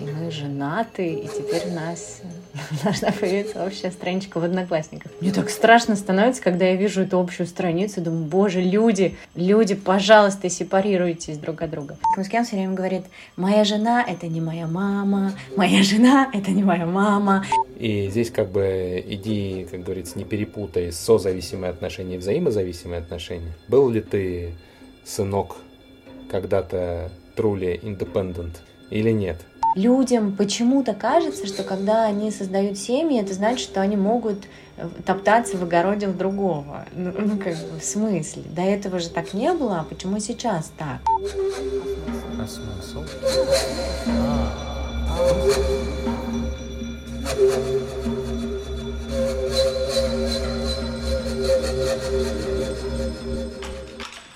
Мы женаты, и теперь у нас должна появиться общая страничка в Одноклассниках. Мне так страшно становится, когда я вижу эту общую страницу, думаю, боже, люди, люди, пожалуйста, сепарируйтесь друг от друга. Мускян все время говорит, моя жена — это не моя мама, моя жена — это не моя мама. И здесь как бы иди, как говорится, не перепутай созависимые отношения и взаимозависимые отношения. Был ли ты, сынок, когда-то truly independent или нет? людям почему-то кажется, что когда они создают семьи, это значит, что они могут э, топтаться в огороде у другого. Ну, ну как бы, в смысле? До этого же так не было, а почему сейчас так? А смысл?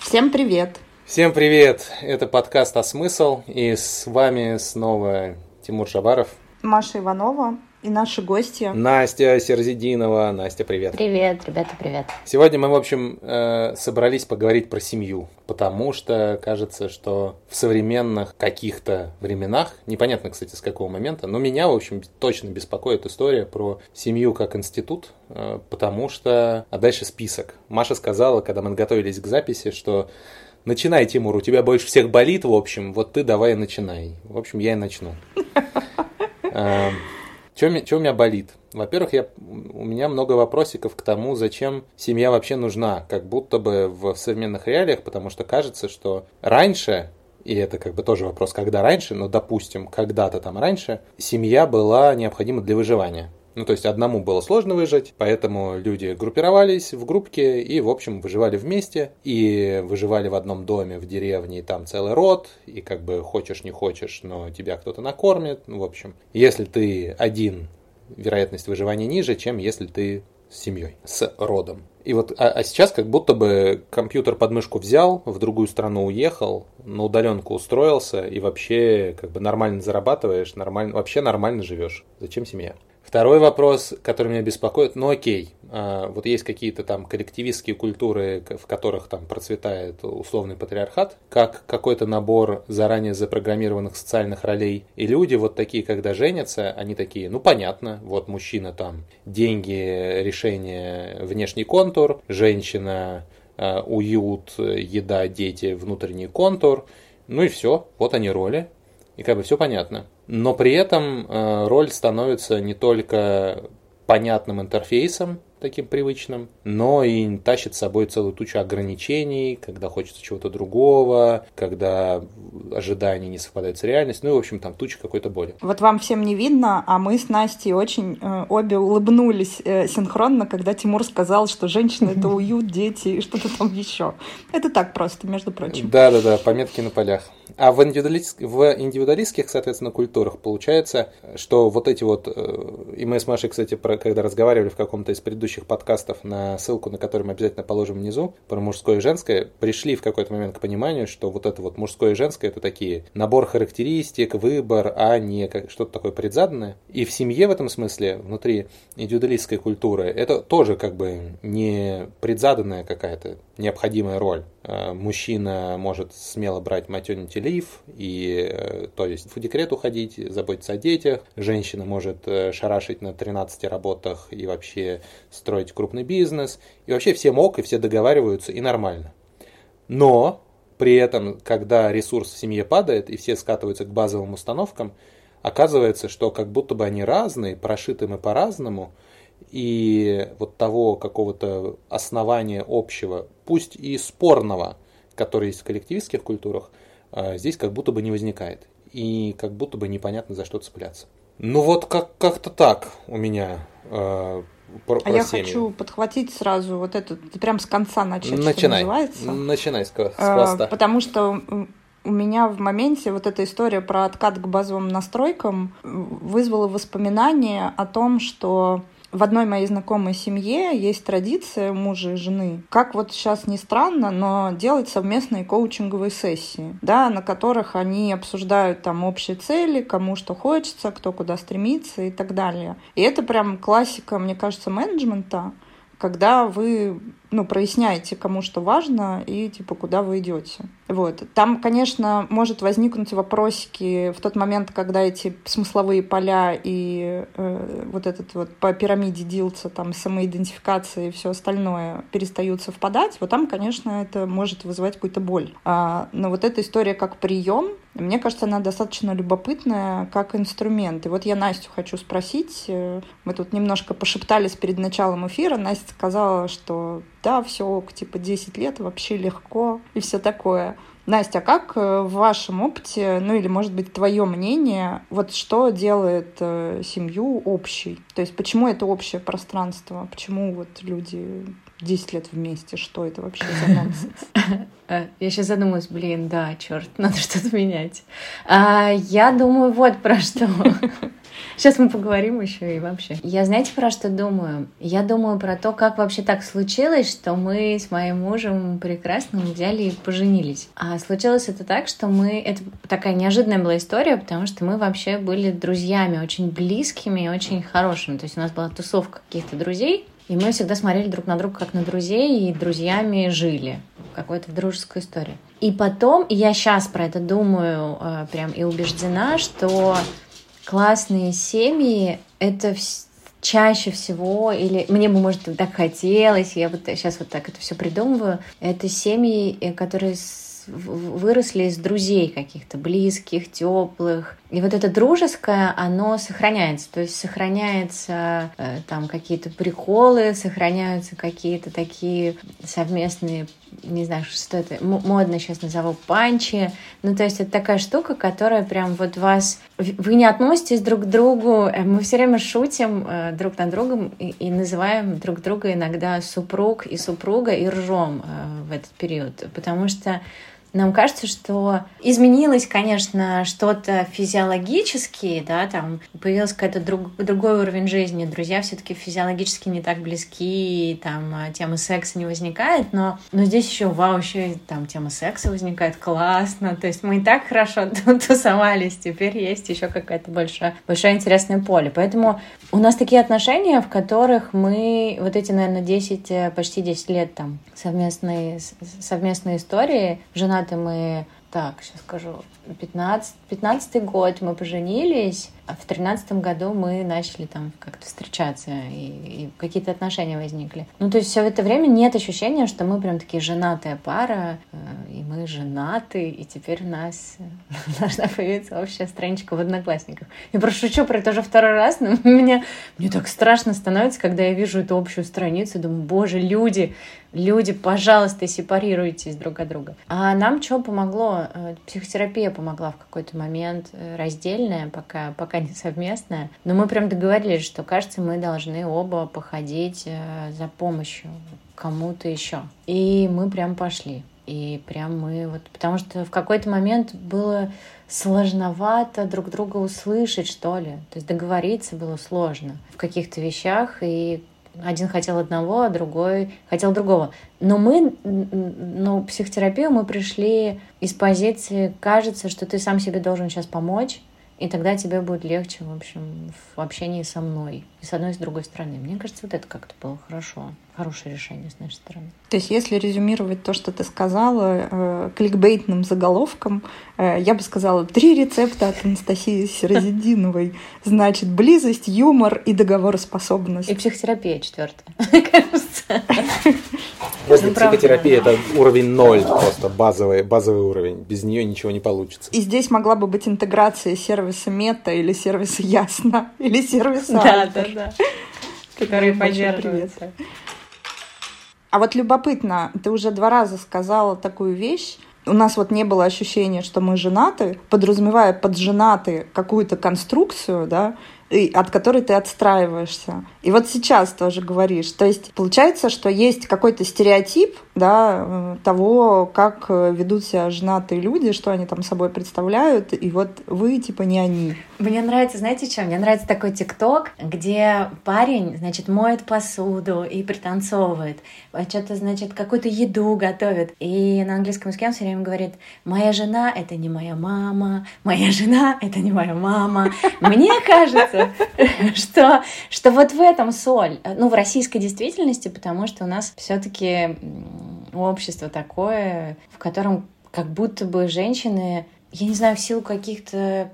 Всем привет! Всем привет! Это подкаст «А смысл?» и с вами снова Тимур Шабаров. Маша Иванова и наши гости. Настя Серзидинова. Настя, привет. Привет, ребята, привет. Сегодня мы, в общем, э, собрались поговорить про семью, потому что кажется, что в современных каких-то временах, непонятно, кстати, с какого момента, но меня, в общем, точно беспокоит история про семью как институт, э, потому что... А дальше список. Маша сказала, когда мы готовились к записи, что Начинай, Тимур, у тебя больше всех болит, в общем, вот ты давай начинай. В общем, я и начну. Что у меня болит? Во-первых, я, у меня много вопросиков к тому, зачем семья вообще нужна, как будто бы в современных реалиях, потому что кажется, что раньше, и это как бы тоже вопрос, когда раньше, но допустим, когда-то там раньше, семья была необходима для выживания. Ну, то есть одному было сложно выжить, поэтому люди группировались в группке и, в общем, выживали вместе. И выживали в одном доме, в деревне, и там целый род. И как бы хочешь, не хочешь, но тебя кто-то накормит. Ну, в общем, если ты один, вероятность выживания ниже, чем если ты с семьей, с родом. И вот, а, а сейчас как будто бы компьютер под мышку взял, в другую страну уехал, на удаленку устроился и вообще как бы нормально зарабатываешь, нормально, вообще нормально живешь. Зачем семья? Второй вопрос, который меня беспокоит, ну окей, а, вот есть какие-то там коллективистские культуры, в которых там процветает условный патриархат, как какой-то набор заранее запрограммированных социальных ролей. И люди вот такие, когда женятся, они такие, ну понятно, вот мужчина там деньги, решение, внешний контур, женщина а, уют, еда, дети, внутренний контур, ну и все, вот они роли, и как бы все понятно. Но при этом э, роль становится не только понятным интерфейсом, таким привычным, но и тащит с собой целую тучу ограничений, когда хочется чего-то другого, когда ожидания не совпадают с реальностью, ну и, в общем, там туча какой-то боли. Вот вам всем не видно, а мы с Настей очень э, обе улыбнулись э, синхронно, когда Тимур сказал, что женщина — это уют, дети и что-то там еще. Это так просто, между прочим. Да-да-да, пометки на полях. А в, индивидуалист... в индивидуалистских, соответственно, культурах получается, что вот эти вот, э, и мы с Машей, кстати, про, когда разговаривали в каком-то из предыдущих подкастов, на ссылку на который мы обязательно положим внизу, про мужское и женское, пришли в какой-то момент к пониманию, что вот это вот мужское и женское это такие набор характеристик, выбор, а не что-то такое предзаданное. И в семье в этом смысле, внутри индивидуалистской культуры, это тоже как бы не предзаданная какая-то необходимая роль. Э, мужчина может смело брать maternity leave, и, э, то есть в декрет уходить, заботиться о детях. Женщина может э, шарашить на 13 работах и вообще строить крупный бизнес. И вообще все мог, и все договариваются, и нормально. Но при этом, когда ресурс в семье падает, и все скатываются к базовым установкам, оказывается, что как будто бы они разные, прошиты мы по-разному – и вот того какого-то основания общего, пусть и спорного, который есть в коллективистских культурах, здесь как будто бы не возникает. И как будто бы непонятно за что цепляться. Ну вот как- как-то так у меня э, про, а я семьи. хочу подхватить сразу вот это, прям с конца начать, Начинай. что называется. Начинай с, с хвоста. А, потому что у меня в моменте вот эта история про откат к базовым настройкам вызвала воспоминания о том, что в одной моей знакомой семье есть традиция мужа и жены, как вот сейчас не странно, но делать совместные коучинговые сессии, да, на которых они обсуждают там общие цели, кому что хочется, кто куда стремится и так далее. И это прям классика, мне кажется, менеджмента, когда вы ну, проясняете, кому что важно и, типа, куда вы идете. Вот. Там, конечно, может возникнуть вопросики в тот момент, когда эти смысловые поля и э, вот этот вот по пирамиде Дилца, там, самоидентификация и все остальное перестают совпадать. Вот там, конечно, это может вызывать какую-то боль. А, но вот эта история как прием, мне кажется, она достаточно любопытная как инструмент. И вот я Настю хочу спросить. Э, мы тут немножко пошептались перед началом эфира. Настя сказала, что да, все, типа 10 лет вообще легко и все такое. Настя, а как э, в вашем опыте, ну или, может быть, твое мнение, вот что делает э, семью общей? То есть почему это общее пространство? Почему вот люди 10 лет вместе? Что это вообще за нонсенс? Я сейчас задумалась, блин, да, черт, надо что-то менять. А, я думаю, вот про что. Сейчас мы поговорим еще и вообще. Я знаете, про что думаю? Я думаю про то, как вообще так случилось, что мы с моим мужем прекрасным взяли и поженились. А случилось это так, что мы... Это такая неожиданная была история, потому что мы вообще были друзьями, очень близкими и очень хорошими. То есть у нас была тусовка каких-то друзей, и мы всегда смотрели друг на друга как на друзей и друзьями жили. Какой-то дружескую историю. И потом, я сейчас про это думаю э, прям и убеждена, что классные семьи — это чаще всего, или мне бы, может, так хотелось, я вот сейчас вот так это все придумываю, это семьи, э, которые выросли из друзей каких-то близких, теплых. И вот это дружеское, оно сохраняется. То есть сохраняются э, там какие-то приколы, сохраняются какие-то такие совместные не знаю, что это, модно сейчас назову панчи. Ну, то есть это такая штука, которая прям вот вас... Вы не относитесь друг к другу, э, мы все время шутим э, друг над другом и, и называем друг друга иногда супруг и супруга и ржем э, в этот период, потому что нам кажется, что изменилось, конечно, что-то физиологически, да, там появился какой-то друг, другой уровень жизни, друзья все-таки физиологически не так близки, там а, тема секса не возникает, но, но здесь еще, вау, еще и там тема секса возникает, классно, то есть мы и так хорошо тусовались, теперь есть еще какое-то большое, большое интересное поле, поэтому у нас такие отношения, в которых мы вот эти, наверное, 10, э, почти 10 лет там совместные, совместные истории, жена женаты мы, так, сейчас скажу, 15, 15 год мы поженились, а в тринадцатом году мы начали там как-то встречаться, и, и какие-то отношения возникли. Ну, то есть все это время нет ощущения, что мы прям такие женатая пара, э, и мы женаты, и теперь у нас должна появиться общая страничка в Одноклассниках. Я просто шучу про это уже второй раз, но мне, мне так страшно становится, когда я вижу эту общую страницу, думаю, боже, люди, люди, пожалуйста, сепарируйтесь друг от друга. А нам что помогло? Э, психотерапия помогла в какой-то момент, э, раздельная, пока, пока пока не совместная. Но мы прям договорились, что, кажется, мы должны оба походить э, за помощью кому-то еще. И мы прям пошли. И прям мы вот... Потому что в какой-то момент было сложновато друг друга услышать, что ли. То есть договориться было сложно в каких-то вещах. И один хотел одного, а другой хотел другого. Но мы, ну, психотерапию мы пришли из позиции, кажется, что ты сам себе должен сейчас помочь, и тогда тебе будет легче, в общем, в общении со мной. И с одной, и с другой стороны. Мне кажется, вот это как-то было хорошо. Хорошее решение с нашей стороны. То есть, если резюмировать то, что ты сказала, э, кликбейтным заголовком, э, я бы сказала, три рецепта от Анастасии Сирозидиновой. Значит, близость, юмор и договороспособность. И психотерапия четвертая, кажется. Если психотерапия это уровень ноль, просто базовый, базовый уровень. Без нее ничего не получится. И здесь могла бы быть интеграция сервиса Мета или сервиса Ясно, или сервиса Да, да, да. Которые поддерживаются. А вот любопытно, ты уже два раза сказала такую вещь, у нас вот не было ощущения, что мы женаты, подразумевая под женаты какую-то конструкцию, да, и от которой ты отстраиваешься. И вот сейчас тоже говоришь. То есть получается, что есть какой-то стереотип да, э, того, как э, ведут себя женатые люди, что они там собой представляют, и вот вы типа не они. Мне нравится, знаете, что? Мне нравится такой тикток, где парень, значит, моет посуду и пританцовывает, а что-то, значит, какую-то еду готовит. И на английском языке он все время говорит, моя жена — это не моя мама, моя жена — это не моя мама. Мне кажется, что, что вот в этом соль. Ну, в российской действительности, потому что у нас все-таки общество такое, в котором как будто бы женщины я не знаю, в силу каких-то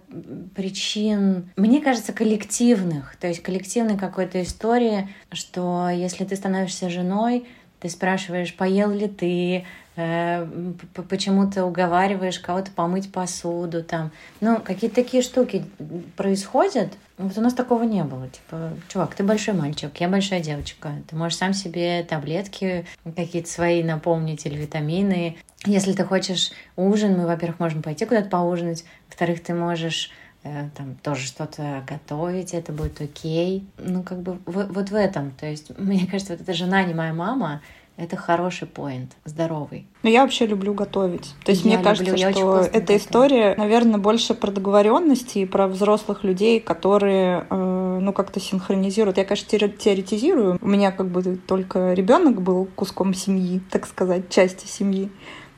причин, мне кажется, коллективных, то есть коллективной какой-то истории, что если ты становишься женой, ты спрашиваешь, поел ли ты, э, почему ты уговариваешь кого-то помыть посуду, там, ну, какие-то такие штуки происходят. Вот у нас такого не было. Типа, чувак, ты большой мальчик, я большая девочка. Ты можешь сам себе таблетки какие-то свои наполнить или витамины. Если ты хочешь ужин, мы, во-первых, можем пойти куда-то поужинать. Во-вторых, ты можешь э, там тоже что-то готовить, это будет окей. Ну, как бы в, вот в этом. То есть, мне кажется, вот эта жена не моя мама, это хороший поинт, здоровый. Но я вообще люблю готовить. То есть я мне кажется, люблю, что эта готовить. история, наверное, больше про договоренности и про взрослых людей, которые, э, ну, как-то синхронизируют. Я, конечно, теоретизирую. У меня как бы только ребенок был куском семьи, так сказать, части семьи.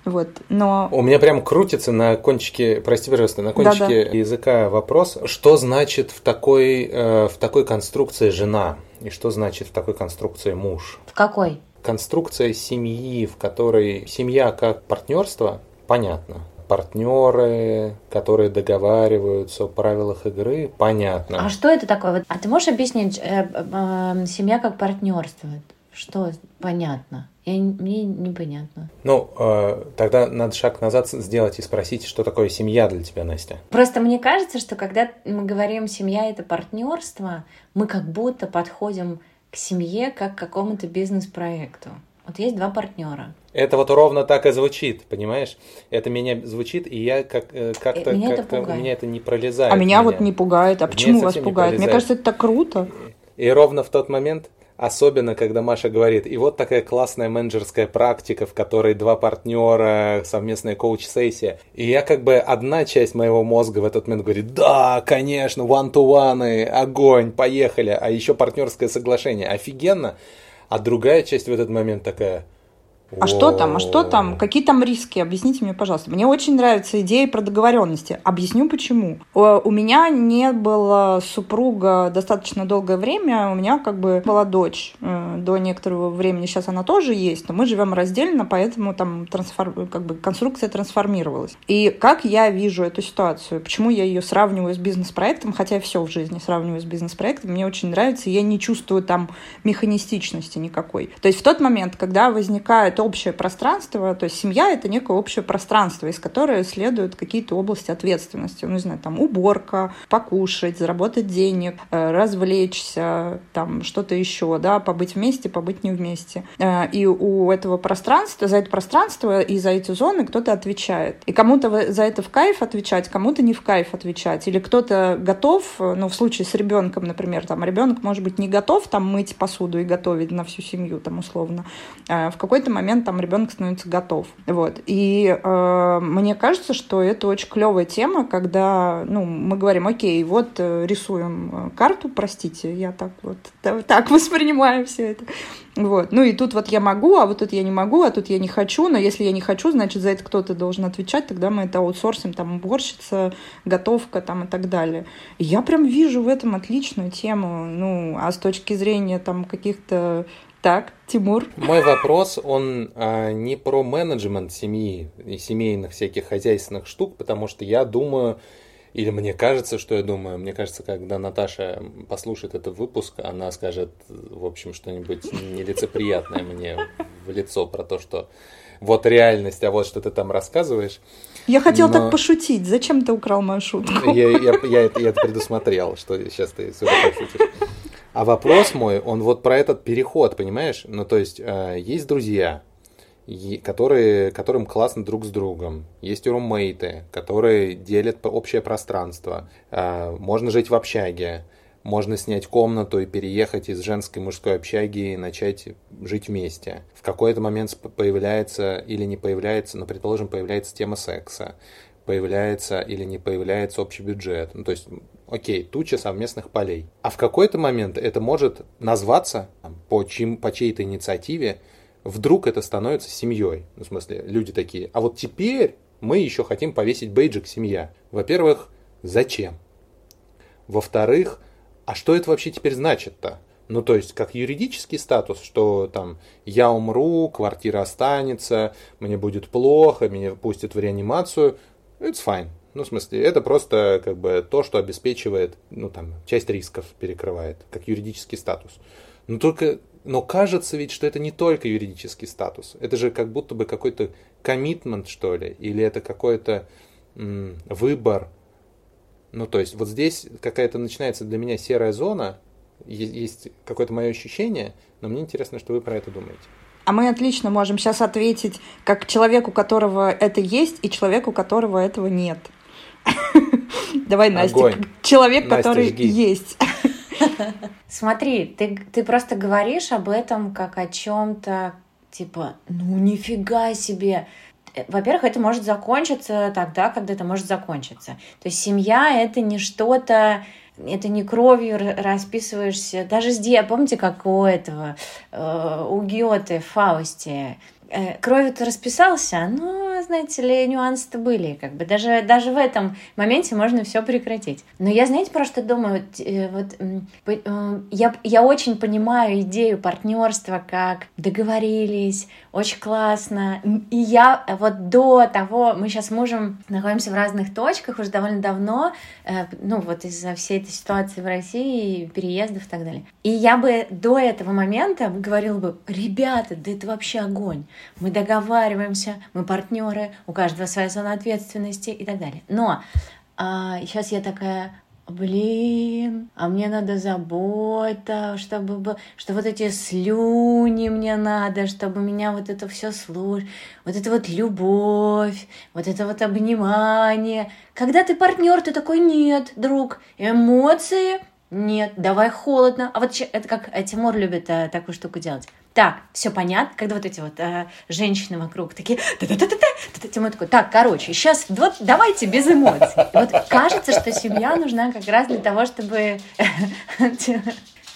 Вот, но... У меня прям крутится на кончике, прости, пожалуйста, на кончике Да-да. языка вопрос, что значит в такой, э, в такой конструкции жена и что значит в такой конструкции муж? В какой? Конструкция семьи, в которой семья как партнерство, понятно. Партнеры, которые договариваются о правилах игры, понятно. А что это такое? А ты можешь объяснить э, э, семья как партнерство? Что понятно? Я, мне непонятно. Ну, э, тогда надо шаг назад сделать и спросить, что такое семья для тебя, Настя. Просто мне кажется, что когда мы говорим семья это партнерство, мы как будто подходим к семье как к какому-то бизнес-проекту. Вот есть два партнера. Это вот ровно так и звучит, понимаешь? Это меня звучит, и я как, э, как-то, меня, как это пугает. меня это не пролезает. А меня, меня вот не пугает. А почему вас пугает? Мне кажется, это так круто. И, и ровно в тот момент, Особенно, когда Маша говорит, и вот такая классная менеджерская практика, в которой два партнера, совместная коуч-сессия. И я как бы, одна часть моего мозга в этот момент говорит, да, конечно, one-to-one, огонь, поехали. А еще партнерское соглашение, офигенно. А другая часть в этот момент такая, а что там? А что там? Какие там риски? Объясните мне, пожалуйста. Мне очень нравится идея про договоренности. Объясню почему. У меня не было супруга достаточно долгое время. У меня как бы была дочь э, до некоторого времени. Сейчас она тоже есть, но мы живем раздельно, поэтому там трансформ... как бы конструкция трансформировалась. И как я вижу эту ситуацию? Почему я ее сравниваю с бизнес-проектом? Хотя все в жизни сравниваю с бизнес-проектом. Мне очень нравится, я не чувствую там механистичности никакой. То есть в тот момент, когда возникает общее пространство, то есть семья — это некое общее пространство, из которого следуют какие-то области ответственности. Ну, не знаю, там уборка, покушать, заработать денег, э, развлечься, там что-то еще, да, побыть вместе, побыть не вместе. Э, и у этого пространства, за это пространство и за эти зоны кто-то отвечает. И кому-то за это в кайф отвечать, кому-то не в кайф отвечать. Или кто-то готов, ну, в случае с ребенком, например, там ребенок может быть не готов там мыть посуду и готовить на всю семью, там условно. Э, в какой-то момент момент там ребенок становится готов. Вот. И э, мне кажется, что это очень клевая тема, когда ну, мы говорим, окей, вот э, рисуем э, карту, простите, я так вот так воспринимаю все это. Вот. Ну и тут вот я могу, а вот тут я не могу, а тут я не хочу, но если я не хочу, значит, за это кто-то должен отвечать, тогда мы это аутсорсим, там, уборщица, готовка там и так далее. Я прям вижу в этом отличную тему, ну, а с точки зрения там каких-то так, Тимур. Мой вопрос, он а, не про менеджмент семьи и семейных всяких хозяйственных штук, потому что я думаю, или мне кажется, что я думаю, мне кажется, когда Наташа послушает этот выпуск, она скажет, в общем, что-нибудь нелицеприятное мне в лицо про то, что вот реальность, а вот что ты там рассказываешь. Я хотел Но... так пошутить. Зачем ты украл мою шутку? Я, я, я, это, я это предусмотрел, что сейчас ты сюда пошутишь. А вопрос мой, он вот про этот переход, понимаешь? Ну, то есть, э, есть друзья, которые, которым классно друг с другом. Есть румейты, которые делят общее пространство. Э, можно жить в общаге. Можно снять комнату и переехать из женской и мужской общаги и начать жить вместе. В какой-то момент появляется или не появляется, ну, предположим, появляется тема секса появляется или не появляется общий бюджет. Ну, то есть окей, туча совместных полей. А в какой-то момент это может назваться по, чьим, по чьей-то инициативе, вдруг это становится семьей. Ну, в смысле, люди такие, а вот теперь мы еще хотим повесить бейджик «семья». Во-первых, зачем? Во-вторых, а что это вообще теперь значит-то? Ну, то есть, как юридический статус, что там я умру, квартира останется, мне будет плохо, меня пустят в реанимацию, it's fine. Ну, в смысле, это просто как бы то, что обеспечивает, ну, там, часть рисков перекрывает, как юридический статус. Но только, но кажется ведь, что это не только юридический статус. Это же как будто бы какой-то коммитмент, что ли, или это какой-то м, выбор. Ну, то есть, вот здесь какая-то начинается для меня серая зона, есть какое-то мое ощущение, но мне интересно, что вы про это думаете. А мы отлично можем сейчас ответить как человеку, у которого это есть, и человеку, у которого этого нет. Давай, Настя, человек, который есть. Смотри, ты, ты просто говоришь об этом как о чем-то, типа, ну нифига себе. Во-первых, это может закончиться тогда, когда это может закончиться. То есть семья это не что-то это не кровью расписываешься. Даже здесь, помните, как у этого, э, у Гёте, в Фаусте, кровью-то расписался, но, знаете ли, нюансы-то были, как бы даже, даже в этом моменте можно все прекратить. Но я, знаете, про что думаю? Э, вот, я, я очень понимаю идею партнерства, как договорились, очень классно. И я вот до того, мы сейчас с мужем находимся в разных точках уже довольно давно, э, ну вот из-за всей этой ситуации в России, переездов и так далее. И я бы до этого момента говорила бы, ребята, да это вообще огонь. Мы договариваемся, мы партнеры, у каждого своя зона ответственности и так далее. Но а, сейчас я такая, блин, а мне надо забота, чтобы, что вот эти слюни мне надо, чтобы меня вот это все слушать, вот это вот любовь, вот это вот обнимание. Когда ты партнер, ты такой, нет, друг, эмоции, нет, давай холодно. А вот это как Тимур любит а, такую штуку делать так, все понятно, когда вот эти вот э, женщины вокруг такие, та-та-та-та-та, Тимур такой, так, короче, сейчас вот давайте без эмоций. И вот кажется, что семья нужна как раз для того, чтобы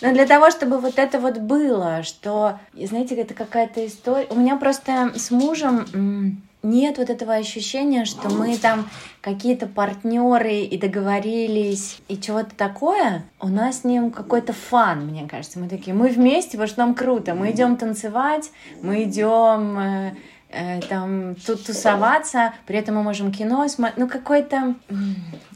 но для того, чтобы вот это вот было, что, знаете, это какая-то история. У меня просто с мужем нет вот этого ощущения, что мы там какие-то партнеры и договорились и чего-то такое. У нас с ним какой-то фан, мне кажется. Мы такие, мы вместе, потому что нам круто. Мы идем танцевать, мы идем э, э, там тут тусоваться, при этом мы можем кино смотреть. Ну, какой-то...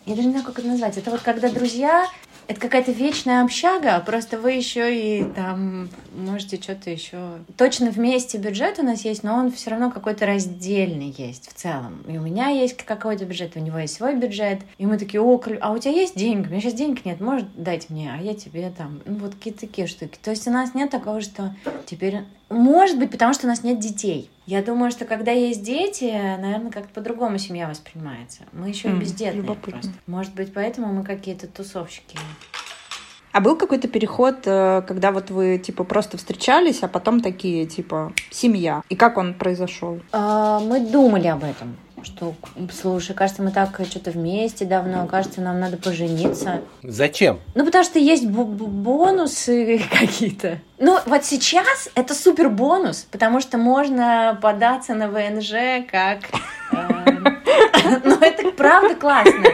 Я даже не знаю, как это назвать. Это вот когда друзья это какая-то вечная общага, просто вы еще и там можете что-то еще. Точно вместе бюджет у нас есть, но он все равно какой-то раздельный есть в целом. И у меня есть какой-то бюджет, у него есть свой бюджет. И мы такие, о, а у тебя есть деньги? У меня сейчас денег нет, можешь дать мне, а я тебе там. Ну, вот какие-то такие штуки. То есть у нас нет такого, что теперь может быть, потому что у нас нет детей. Я думаю, что когда есть дети, наверное, как-то по-другому семья воспринимается. Мы еще mm, бездетные любопытно. просто. Может быть, поэтому мы какие-то тусовщики. А был какой-то переход, э, когда вот вы типа просто встречались, а потом такие типа семья? И как он произошел? А, мы думали об этом что, слушай, кажется, мы так что-то вместе давно, кажется, нам надо пожениться. Зачем? Ну, потому что есть бонусы какие-то. Ну, вот сейчас это супер бонус, потому что можно податься на ВНЖ как... Эм, ну, это правда классно.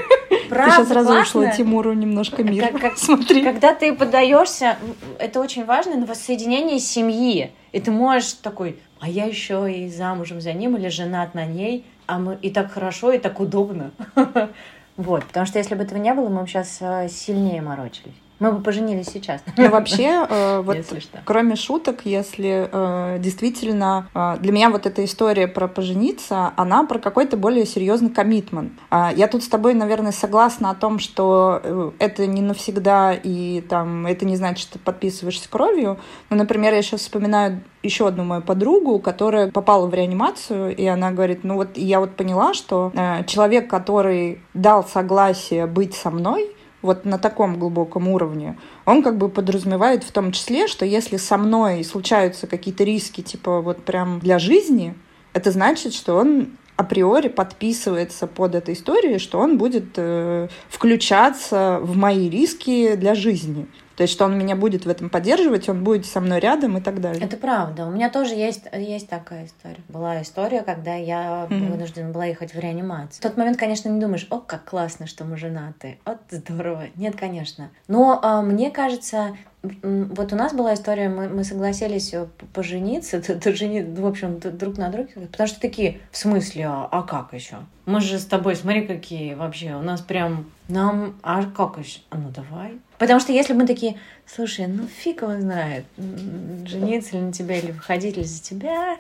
Правда, ты сейчас разрушила Тимуру немножко мир. Как, как, Смотри. Когда ты подаешься, это очень важно, на воссоединение семьи. И ты можешь такой, а я еще и замужем за ним или женат на ней а мы и так хорошо, и так удобно. Вот, потому что если бы этого не было, мы бы сейчас э, сильнее морочились. Мы бы поженились сейчас. Ну, вообще, э, вот кроме шуток, если э, действительно э, для меня вот эта история про пожениться, она про какой-то более серьезный коммитмент. Э, я тут с тобой, наверное, согласна о том, что э, это не навсегда, и там это не значит, что ты подписываешься кровью. Но, например, я сейчас вспоминаю еще одну мою подругу, которая попала в реанимацию, и она говорит, ну вот я вот поняла, что э, человек, который дал согласие быть со мной, вот на таком глубоком уровне, он как бы подразумевает в том числе, что если со мной случаются какие-то риски, типа вот прям для жизни, это значит, что он априори подписывается под этой историей, что он будет э, включаться в мои риски для жизни. То есть, что он меня будет в этом поддерживать, он будет со мной рядом и так далее. Это правда. У меня тоже есть, есть такая история. Была история, когда я mm-hmm. вынуждена была ехать в реанимацию. В тот момент, конечно, не думаешь, о, как классно, что мы женаты. Вот здорово. Нет, конечно. Но а, мне кажется, вот у нас была история, мы, мы согласились э, пожениться, то, то жени, в общем, друг на друге, потому что такие, в смысле, а, а как еще? Мы же с тобой, смотри, какие вообще, у нас прям, нам, а как еще? А ну давай. Потому что если мы такие, слушай, ну фиг его знает, жениться ли на тебя или выходить ли за тебя,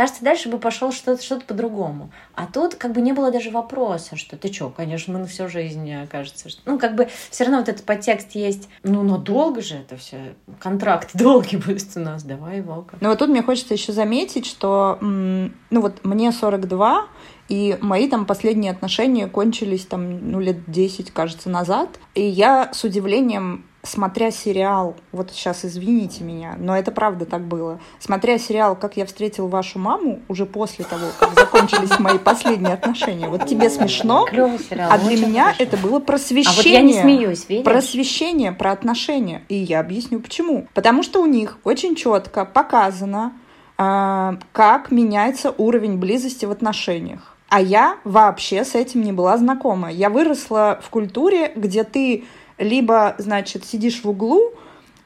Кажется, дальше бы пошел что-то что по-другому. А тут как бы не было даже вопроса, что ты что, конечно, мы на всю жизнь, кажется. Что... Ну, как бы все равно вот этот подтекст есть. Ну, но долго же это все. Контракт долгий будет у нас. Давай, Волка. Ну, вот тут мне хочется еще заметить, что, ну, вот мне 42, и мои там последние отношения кончились там, ну, лет 10, кажется, назад. И я с удивлением смотря сериал, вот сейчас извините меня, но это правда так было, смотря сериал «Как я встретил вашу маму» уже после того, как закончились мои последние отношения, вот тебе смешно, а для меня это было просвещение. А вот я не смеюсь, видишь? Просвещение про отношения. И я объясню почему. Потому что у них очень четко показано, а, как меняется уровень близости в отношениях. А я вообще с этим не была знакома. Я выросла в культуре, где ты либо, значит, сидишь в углу,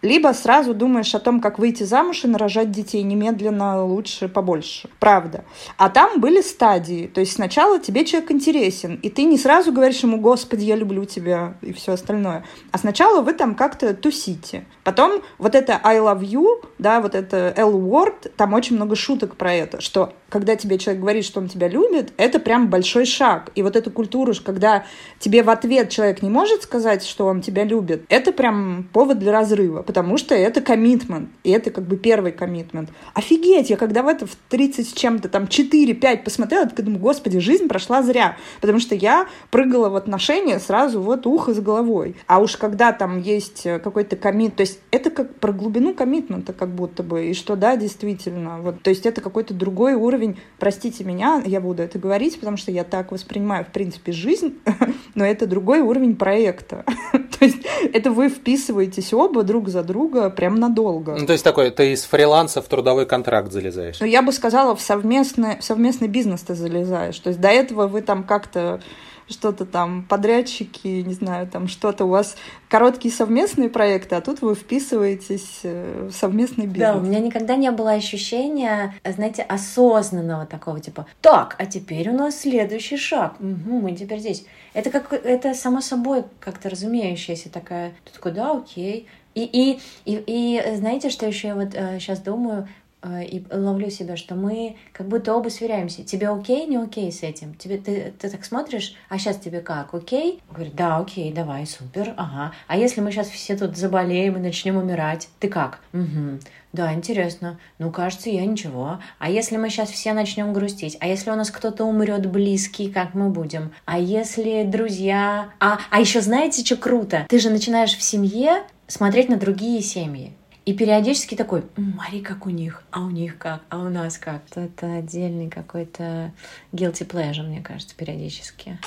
либо сразу думаешь о том, как выйти замуж и нарожать детей немедленно лучше, побольше. Правда. А там были стадии. То есть сначала тебе человек интересен, и ты не сразу говоришь ему, господи, я люблю тебя и все остальное. А сначала вы там как-то тусите. Потом вот это I love you, да, вот это L-word, там очень много шуток про это, что когда тебе человек говорит, что он тебя любит, это прям большой шаг. И вот эту культуру, когда тебе в ответ человек не может сказать, что он тебя любит, это прям повод для разрыва потому что это коммитмент, и это как бы первый коммитмент. Офигеть, я когда в это в 30 с чем-то, там 4-5 посмотрела, я думаю, господи, жизнь прошла зря, потому что я прыгала в отношения сразу вот ухо с головой. А уж когда там есть какой-то коммит, то есть это как про глубину коммитмента как будто бы, и что да, действительно, вот, то есть это какой-то другой уровень, простите меня, я буду это говорить, потому что я так воспринимаю, в принципе, жизнь, но это другой уровень проекта. то есть это вы вписываетесь оба друг за друга прям надолго. Ну, то есть такой, ты из фриланса в трудовой контракт залезаешь? Ну, я бы сказала, в совместный, в совместный бизнес ты залезаешь. То есть до этого вы там как-то что-то там, подрядчики, не знаю, там что-то у вас короткие совместные проекты, а тут вы вписываетесь э, в совместный бизнес. Да, у меня никогда не было ощущения, знаете, осознанного такого, типа, так, а теперь у нас следующий шаг, угу, мы теперь здесь. Это как, это само собой как-то разумеющееся такая, ты такой, да, окей, и, и, и, и знаете, что еще я вот э, сейчас думаю э, и ловлю себя, что мы как будто оба сверяемся. Тебе окей, не окей с этим? Тебе, ты, ты так смотришь, а сейчас тебе как, окей? Говорит, да, окей, давай, супер, ага. А если мы сейчас все тут заболеем и начнем умирать, ты как? Угу. Да, интересно. Ну, кажется, я ничего. А если мы сейчас все начнем грустить? А если у нас кто-то умрет близкий, как мы будем? А если друзья... А, а еще знаете, что круто? Ты же начинаешь в семье смотреть на другие семьи. И периодически такой, Мари, как у них, а у них как, а у нас как. Это отдельный какой-то guilty pleasure, мне кажется, периодически.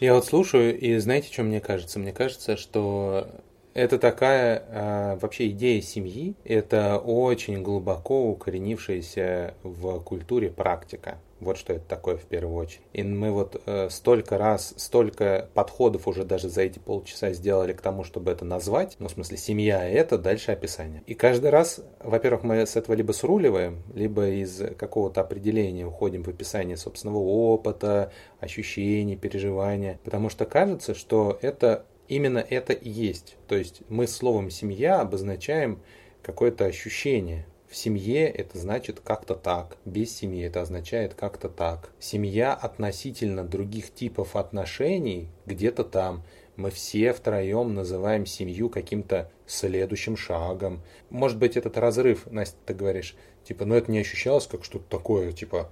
Я вот слушаю, и знаете, что мне кажется? Мне кажется, что это такая а, вообще идея семьи, это очень глубоко укоренившаяся в культуре практика. Вот что это такое в первую очередь. И мы вот э, столько раз, столько подходов уже даже за эти полчаса сделали к тому, чтобы это назвать. Ну, в смысле, семья это, дальше описание. И каждый раз, во-первых, мы с этого либо сруливаем, либо из какого-то определения уходим в описание собственного опыта, ощущений, переживания. Потому что кажется, что это именно это и есть. То есть мы словом «семья» обозначаем какое-то ощущение, в семье это значит как-то так, без семьи это означает как-то так. Семья относительно других типов отношений где-то там. Мы все втроем называем семью каким-то следующим шагом. Может быть, этот разрыв, Настя, ты говоришь, типа, ну это не ощущалось как что-то такое, типа,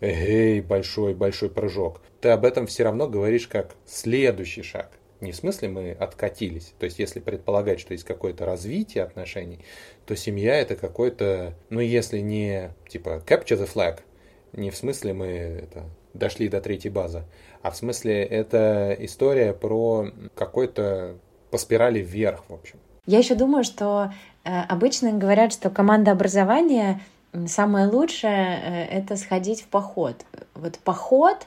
эй, большой-большой прыжок. Ты об этом все равно говоришь как следующий шаг. Не в смысле мы откатились. То есть, если предполагать, что есть какое-то развитие отношений, то семья это какой-то, ну, если не типа capture the flag, не в смысле мы это, дошли до третьей базы, а в смысле это история про какой-то по спирали вверх, в общем. Я еще думаю, что э, обычно говорят, что команда образования самое лучшее э, это сходить в поход. Вот поход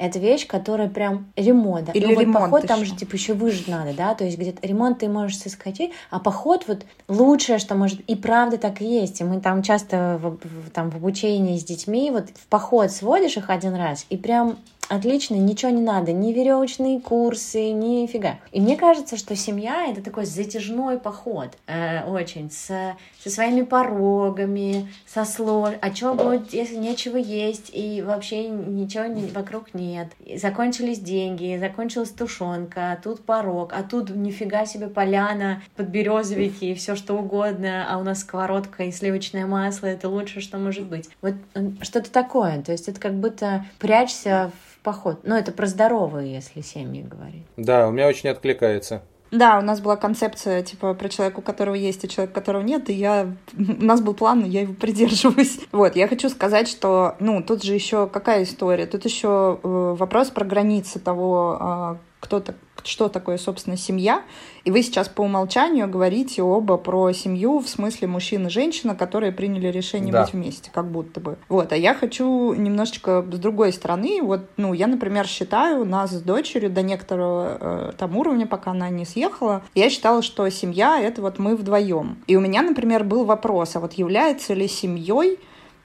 это вещь, которая прям ремонт. Или ну, ремонт поход, еще. там же типа еще выжить надо, да, то есть где-то ремонт ты можешь соскочить, а поход вот лучшее, что может, и правда так и есть, и мы там часто в, в, там в обучении с детьми, вот в поход сводишь их один раз, и прям отлично, ничего не надо, ни веревочные курсы, ни фига. И мне кажется, что семья это такой затяжной поход, э, очень, с, со своими порогами, со слож... А что будет, если нечего есть, и вообще ничего не, вокруг нет. И закончились деньги, закончилась тушенка, а тут порог, а тут нифига себе поляна, подберезовики и все что угодно, а у нас сковородка и сливочное масло, это лучше, что может быть. Вот что-то такое, то есть это как будто прячься в поход. Но это про здоровые, если семьи говорить. Да, у меня очень откликается. Да, у нас была концепция, типа, про человека, у которого есть, и человека, у которого нет, и я... У нас был план, и я его придерживаюсь. Вот, я хочу сказать, что, ну, тут же еще какая история? Тут еще э, вопрос про границы того, э, кто-то что такое, собственно, семья. И вы сейчас по умолчанию говорите оба про семью в смысле мужчина и женщина, которые приняли решение да. быть вместе, как будто бы. Вот, а я хочу немножечко с другой стороны. Вот, ну, я, например, считаю нас с дочерью до некоторого э, там уровня, пока она не съехала, я считала, что семья — это вот мы вдвоем. И у меня, например, был вопрос, а вот является ли семьей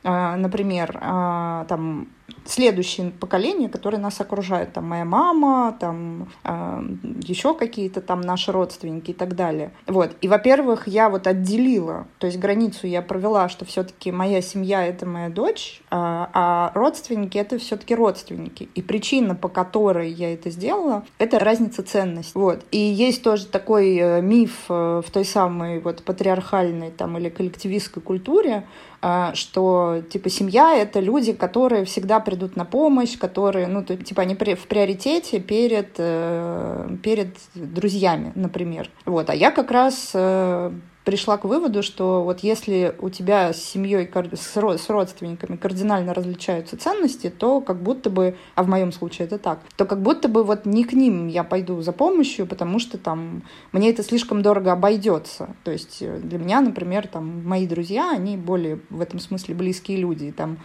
например, э, там следующее поколение, которые нас окружают, там моя мама, там э, еще какие-то там наши родственники и так далее. Вот. И, во-первых, я вот отделила, то есть границу я провела, что все-таки моя семья — это моя дочь, а, а родственники — это все-таки родственники. И причина, по которой я это сделала, это разница ценностей. Вот. И есть тоже такой э, миф э, в той самой вот патриархальной там или коллективистской культуре, что типа семья — это люди, которые всегда придут на помощь, которые, ну, типа, они в приоритете перед, э, перед друзьями, например. Вот, а я как раз э, пришла к выводу, что вот если у тебя с семьей, с родственниками кардинально различаются ценности, то как будто бы, а в моем случае это так, то как будто бы вот не к ним я пойду за помощью, потому что там мне это слишком дорого обойдется. То есть э, для меня, например, там мои друзья, они более в этом смысле близкие люди, там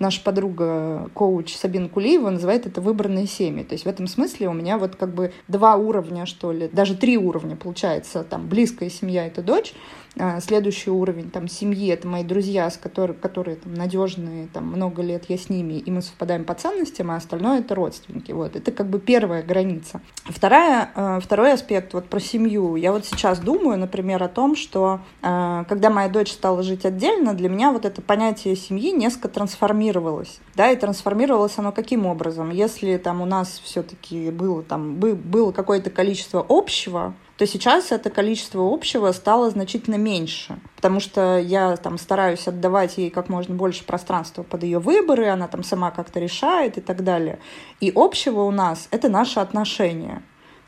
наша подруга, коуч Сабин Кулиева называет это выбранные семьи. То есть в этом смысле у меня вот как бы два уровня, что ли, даже три уровня получается. Там близкая семья — это дочь, а, следующий уровень там семьи это мои друзья, с которых, которые там надежные, там много лет я с ними, и мы совпадаем по ценностям, а остальное это родственники. Вот это как бы первая граница. Вторая, а, второй аспект вот про семью. Я вот сейчас думаю, например, о том, что а, когда моя дочь стала жить отдельно, для меня вот это понятие семьи несколько трансформировалось. Да, и трансформировалось оно каким образом? Если там у нас все-таки было там было какое-то количество общего, то сейчас это количество общего стало значительно меньше, потому что я там стараюсь отдавать ей как можно больше пространства под ее выборы, она там сама как-то решает и так далее. И общего у нас — это наши отношения.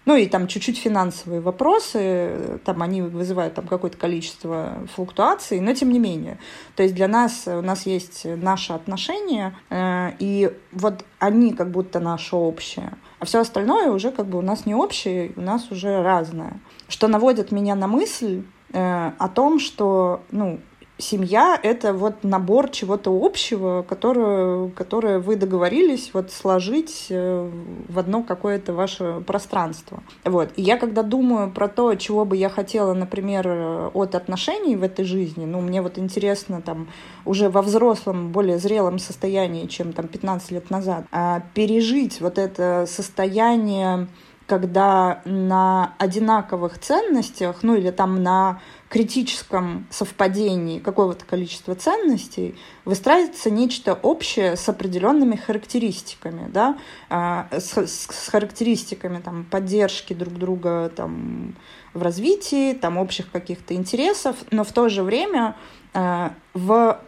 Ну и там чуть-чуть финансовые вопросы, там они вызывают там какое-то количество флуктуаций, но тем не менее. То есть для нас, у нас есть наши отношения, э, и вот они как будто наше общее. А все остальное уже как бы у нас не общее, у нас уже разное. Что наводит меня на мысль э, о том, что, ну, семья — это вот набор чего-то общего, которое, которое вы договорились вот сложить э, в одно какое-то ваше пространство. Вот. И я когда думаю про то, чего бы я хотела, например, от отношений в этой жизни, ну, мне вот интересно там уже во взрослом, более зрелом состоянии, чем там 15 лет назад, а пережить вот это состояние когда на одинаковых ценностях, ну или там на критическом совпадении какого-то количества ценностей выстраивается нечто общее с определенными характеристиками, да, а, с, с характеристиками там, поддержки друг друга там, в развитии, там, общих каких-то интересов, но в то же время а, в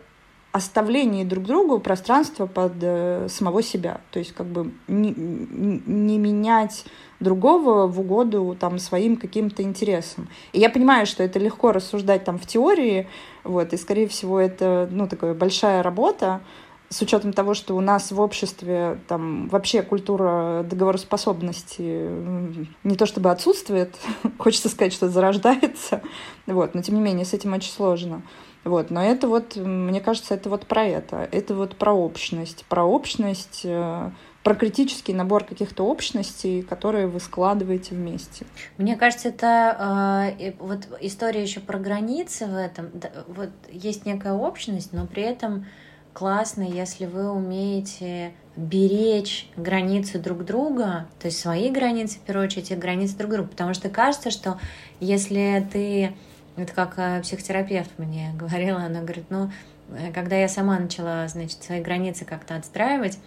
оставлении друг другу пространства под э, самого себя. То есть как бы не, не менять другого в угоду там своим каким-то интересам. И я понимаю, что это легко рассуждать там в теории, вот, и скорее всего это, ну, такая большая работа, с учетом того, что у нас в обществе там вообще культура договороспособности не то чтобы отсутствует, хочется сказать, что зарождается, вот, но тем не менее с этим очень сложно. Вот, но это вот, мне кажется, это вот про это. Это вот про общность. Про общность, э, про критический набор каких-то общностей, которые вы складываете вместе. Мне кажется, это э, вот история еще про границы в этом. Вот есть некая общность, но при этом классно, если вы умеете беречь границы друг друга, то есть свои границы, в первую очередь, и границы друг друга. Потому что кажется, что если ты это как э, психотерапевт мне говорила, она говорит, ну, э, когда я сама начала, значит, свои границы как-то отстраивать,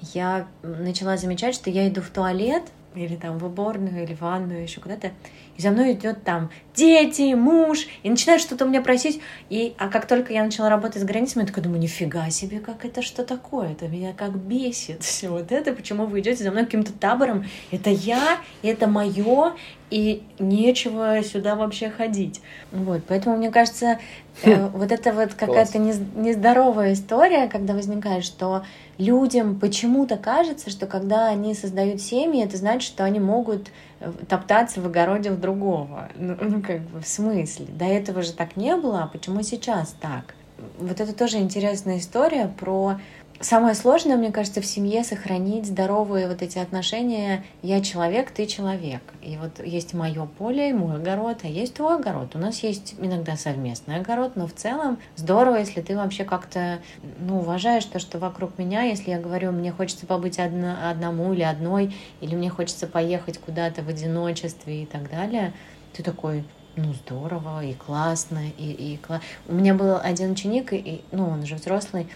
я начала замечать, что я иду в туалет, или там в уборную, или в ванную, еще куда-то, и за мной идет там дети, муж, и начинают что-то у меня просить. И, а как только я начала работать с границами, я такая думаю, нифига себе, как это что такое? Это меня как бесит все вот это, почему вы идете за мной каким-то табором? Это я, это мое, и нечего сюда вообще ходить. Вот, поэтому, мне кажется, э, вот это вот какая-то нездоровая история, когда возникает, что людям почему-то кажется, что когда они создают семьи, это значит, что они могут э, топтаться в огороде в другого. Ну, ну как бы, в смысле? До этого же так не было, а почему сейчас так? Вот это тоже интересная история про Самое сложное, мне кажется, в семье сохранить здоровые вот эти отношения «я человек, ты человек». И вот есть мое поле, мой огород, а есть твой огород. У нас есть иногда совместный огород, но в целом здорово, если ты вообще как-то ну, уважаешь то, что вокруг меня. Если я говорю, мне хочется побыть одно, одному или одной, или мне хочется поехать куда-то в одиночестве и так далее, ты такой, ну, здорово и классно, и, и кла... У меня был один ученик, и, ну, он уже взрослый,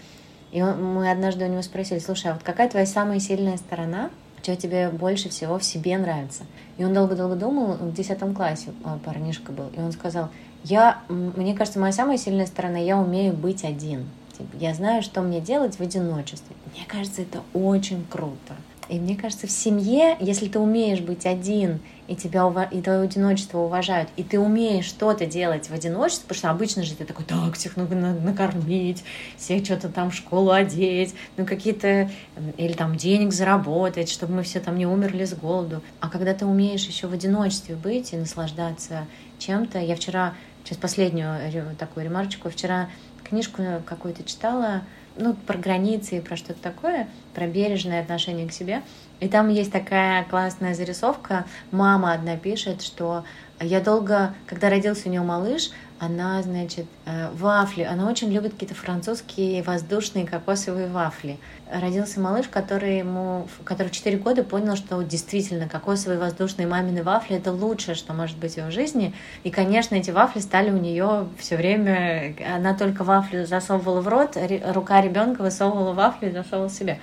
и он, мы однажды у него спросили, слушай, а вот какая твоя самая сильная сторона, что тебе больше всего в себе нравится? И он долго-долго думал, в 10 классе а, парнишка был, и он сказал, я, мне кажется, моя самая сильная сторона, я умею быть один. Типа, я знаю, что мне делать в одиночестве. Мне кажется, это очень круто. И мне кажется, в семье, если ты умеешь быть один, и тебя и твое одиночество уважают, и ты умеешь что-то делать в одиночестве, потому что обычно же ты такой, так, всех нужно накормить, всех что-то там в школу одеть, ну какие-то, или там денег заработать, чтобы мы все там не умерли с голоду. А когда ты умеешь еще в одиночестве быть и наслаждаться чем-то, я вчера, сейчас последнюю такую ремарочку, вчера книжку какую-то читала, ну, про границы и про что-то такое, про бережное отношение к себе. И там есть такая классная зарисовка. Мама одна пишет, что я долго, когда родился у нее малыш, она, значит, э, вафли, она очень любит какие-то французские воздушные кокосовые вафли. Родился малыш, который ему, который в 4 года понял, что действительно кокосовые воздушные мамины вафли это лучшее, что может быть в его жизни. И, конечно, эти вафли стали у нее все время, она только вафлю засовывала в рот, рука ребенка высовывала вафли и засовывала себе.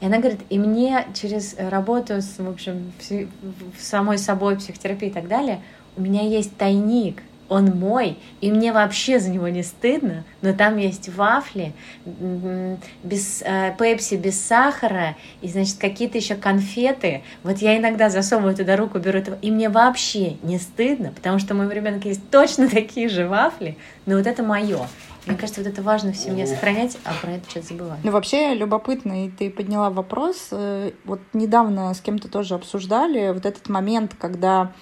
И она говорит, и мне через работу с, в общем, самой собой, психотерапией и так далее, у меня есть тайник, он мой, и мне вообще за него не стыдно, но там есть вафли, без э, пепси, без сахара, и, значит, какие-то еще конфеты. Вот я иногда засовываю туда руку, беру этого, и мне вообще не стыдно, потому что у моего ребенка есть точно такие же вафли, но вот это мое. Мне кажется, вот это важно в семье сохранять, а про это что-то забывать. Ну, вообще любопытно, и ты подняла вопрос. Э, вот недавно с кем-то тоже обсуждали вот этот момент, когда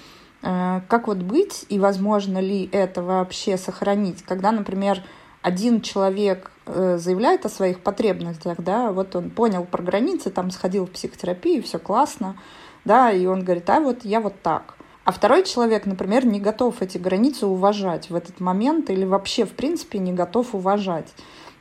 как вот быть и возможно ли это вообще сохранить, когда, например, один человек э, заявляет о своих потребностях, да, вот он понял про границы, там сходил в психотерапию, все классно, да, и он говорит, а вот я вот так а второй человек, например, не готов эти границы уважать в этот момент или вообще, в принципе, не готов уважать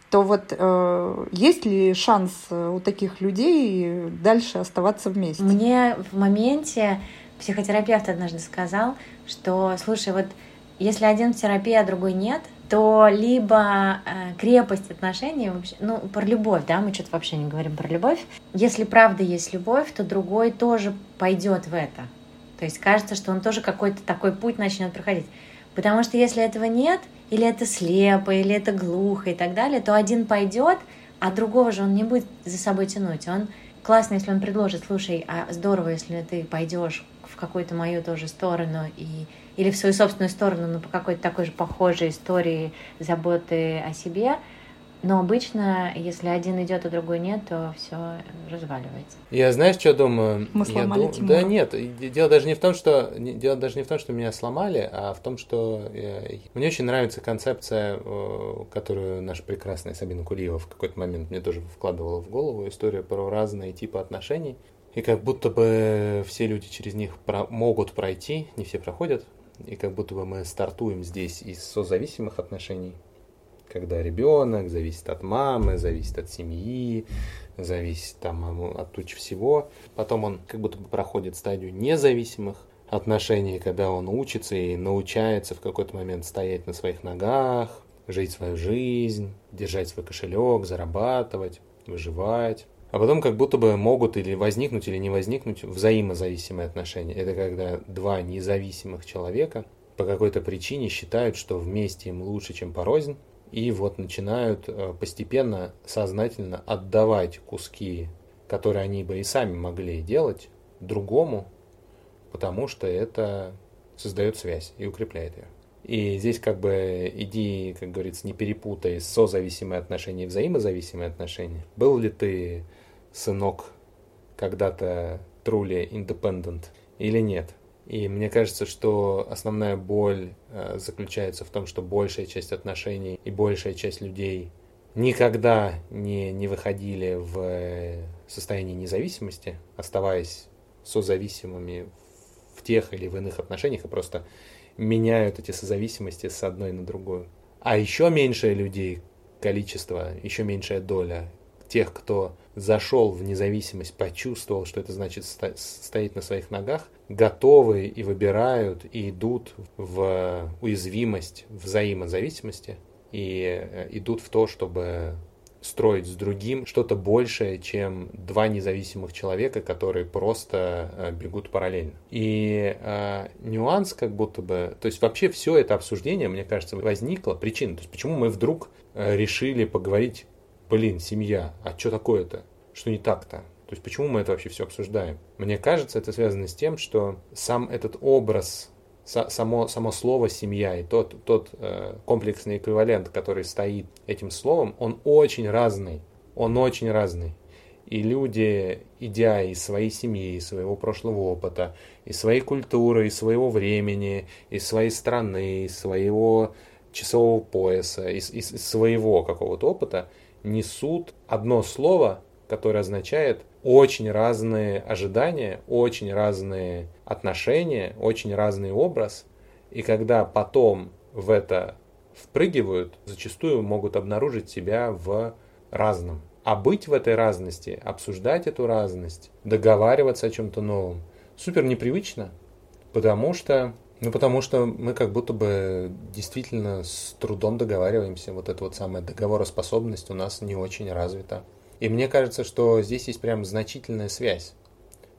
то вот э, есть ли шанс э, у таких людей дальше оставаться вместе? Мне в моменте психотерапевт однажды сказал, что, слушай, вот если один в терапии, а другой нет, то либо э, крепость отношений, вообще, ну, про любовь, да, мы что-то вообще не говорим про любовь. Если правда есть любовь, то другой тоже пойдет в это. То есть кажется, что он тоже какой-то такой путь начнет проходить. Потому что если этого нет, или это слепо, или это глухо и так далее, то один пойдет, а другого же он не будет за собой тянуть. Он классно, если он предложит, слушай, а здорово, если ты пойдешь какую-то мою тоже сторону и или в свою собственную сторону, но по какой-то такой же похожей истории заботы о себе, Но обычно, если один идет, а другой нет, то все разваливается. Я знаешь, что думаю? Мы сломали я дум... Да нет, дело даже не в том, что дело даже не в том, что меня сломали, а в том, что я... мне очень нравится концепция, которую наша прекрасная Сабина Кулиева в какой-то момент мне тоже вкладывала в голову, история про разные типы отношений. И как будто бы все люди через них про... могут пройти, не все проходят, и как будто бы мы стартуем здесь из созависимых отношений, когда ребенок зависит от мамы, зависит от семьи, зависит там от туч всего. Потом он как будто бы проходит стадию независимых отношений, когда он учится и научается в какой-то момент стоять на своих ногах, жить свою жизнь, держать свой кошелек, зарабатывать, выживать. А потом как будто бы могут или возникнуть, или не возникнуть взаимозависимые отношения. Это когда два независимых человека по какой-то причине считают, что вместе им лучше, чем порознь, и вот начинают э, постепенно, сознательно отдавать куски, которые они бы и сами могли делать, другому, потому что это создает связь и укрепляет ее. И здесь как бы иди, как говорится, не перепутай созависимые отношения и взаимозависимые отношения. Был ли ты, сынок, когда-то truly independent или нет? И мне кажется, что основная боль э, заключается в том, что большая часть отношений и большая часть людей никогда не, не выходили в состояние независимости, оставаясь созависимыми в тех или в иных отношениях и просто меняют эти созависимости с одной на другую. А еще меньшее людей, количество, еще меньшая доля тех, кто зашел в независимость, почувствовал, что это значит стоять на своих ногах, готовы и выбирают и идут в уязвимость взаимозависимости и э, идут в то, чтобы строить с другим что-то большее, чем два независимых человека, которые просто э, бегут параллельно. И э, нюанс как будто бы, то есть вообще все это обсуждение, мне кажется, возникло, причина, то есть почему мы вдруг э, решили поговорить, блин, семья, а что такое-то, что не так-то? То есть почему мы это вообще все обсуждаем? Мне кажется, это связано с тем, что сам этот образ само, само слово «семья» и тот, тот э, комплексный эквивалент, который стоит этим словом, он очень разный. Он очень разный. И люди, идя из своей семьи, из своего прошлого опыта, из своей культуры, из своего времени, из своей страны, из своего часового пояса, из, из, из своего какого-то опыта, несут одно слово, которое означает очень разные ожидания, очень разные отношения, очень разный образ. И когда потом в это впрыгивают, зачастую могут обнаружить себя в разном. А быть в этой разности, обсуждать эту разность, договариваться о чем-то новом, супер непривычно, потому что, ну, потому что мы как будто бы действительно с трудом договариваемся. Вот эта вот самая договороспособность у нас не очень развита. И мне кажется, что здесь есть прям значительная связь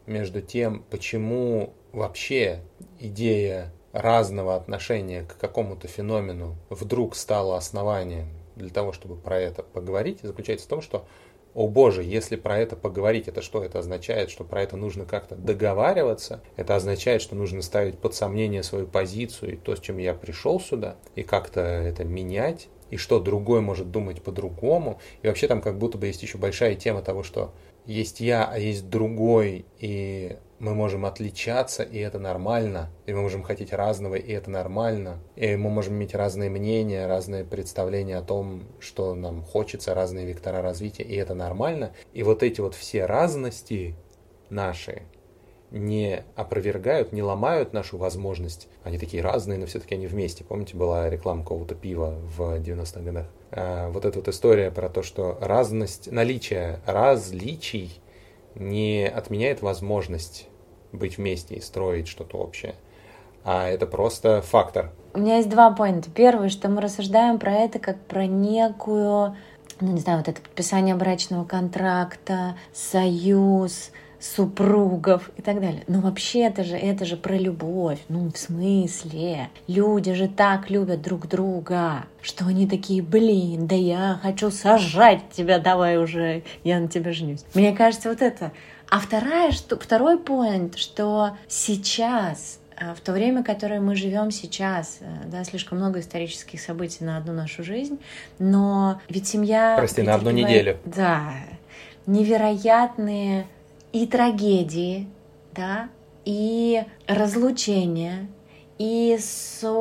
между тем, почему вообще идея разного отношения к какому-то феномену вдруг стала основанием для того, чтобы про это поговорить, заключается в том, что о боже, если про это поговорить, это что? Это означает, что про это нужно как-то договариваться, это означает, что нужно ставить под сомнение свою позицию и то, с чем я пришел сюда, и как-то это менять, и что другой может думать по-другому. И вообще там как будто бы есть еще большая тема того, что есть я, а есть другой, и мы можем отличаться, и это нормально, и мы можем хотеть разного, и это нормально, и мы можем иметь разные мнения, разные представления о том, что нам хочется, разные вектора развития, и это нормально. И вот эти вот все разности наши, не опровергают, не ломают нашу возможность. Они такие разные, но все-таки они вместе. Помните, была реклама какого-то пива в 90-х годах? А, вот эта вот история про то, что разность, наличие различий не отменяет возможность быть вместе и строить что-то общее. А это просто фактор. У меня есть два поинта. Первый, что мы рассуждаем про это как про некую, ну не знаю, вот это подписание брачного контракта, союз, супругов и так далее. Но вообще это же, это же про любовь. Ну, в смысле? Люди же так любят друг друга, что они такие, блин, да я хочу сажать тебя, давай уже, я на тебя женюсь. Мне кажется, вот это. А вторая, что, второй поинт, что сейчас а, в то время, которое мы живем сейчас, э, да, слишком много исторических событий на одну нашу жизнь, но ведь семья... Прости, на одну неделю. Да, невероятные и трагедии, да, и разлучения, и соучастие,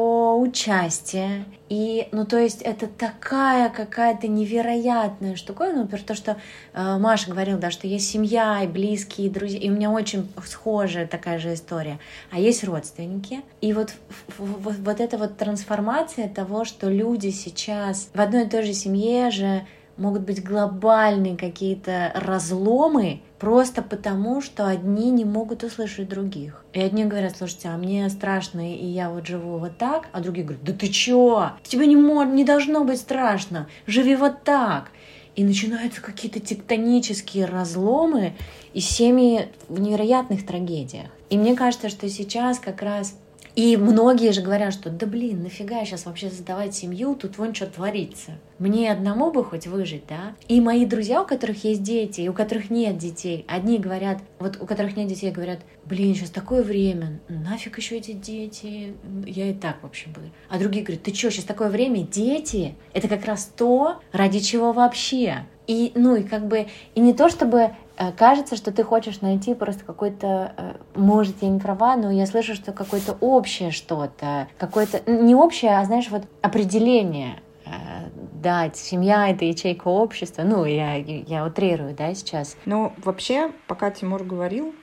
и, ну, то есть это такая какая-то невероятная штука, ну, например, то, что э, Маша говорила, да, что есть семья и близкие, и друзья, и у меня очень схожая такая же история, а есть родственники, и вот, вот, вот эта вот трансформация того, что люди сейчас в одной и той же семье же могут быть глобальные какие-то разломы, просто потому, что одни не могут услышать других. И одни говорят, слушайте, а мне страшно, и я вот живу вот так, а другие говорят, да ты чё? Тебе не, мож, не должно быть страшно, живи вот так. И начинаются какие-то тектонические разломы и семьи в невероятных трагедиях. И мне кажется, что сейчас как раз и многие же говорят, что да блин, нафига сейчас вообще создавать семью, тут вон что творится. Мне одному бы хоть выжить, да? И мои друзья, у которых есть дети, и у которых нет детей, одни говорят, вот у которых нет детей, говорят, блин, сейчас такое время, нафиг еще эти дети, я и так, в общем, буду. А другие говорят, ты что, сейчас такое время, дети, это как раз то, ради чего вообще. И, ну, и как бы, и не то чтобы кажется, что ты хочешь найти просто какой-то, э, может, я не права, но я слышу, что какое-то общее что-то, какое-то, не общее, а, знаешь, вот определение э, дать. Семья — это ячейка общества. Ну, я, я утрирую, да, сейчас. Ну, вообще, пока Тимур говорил,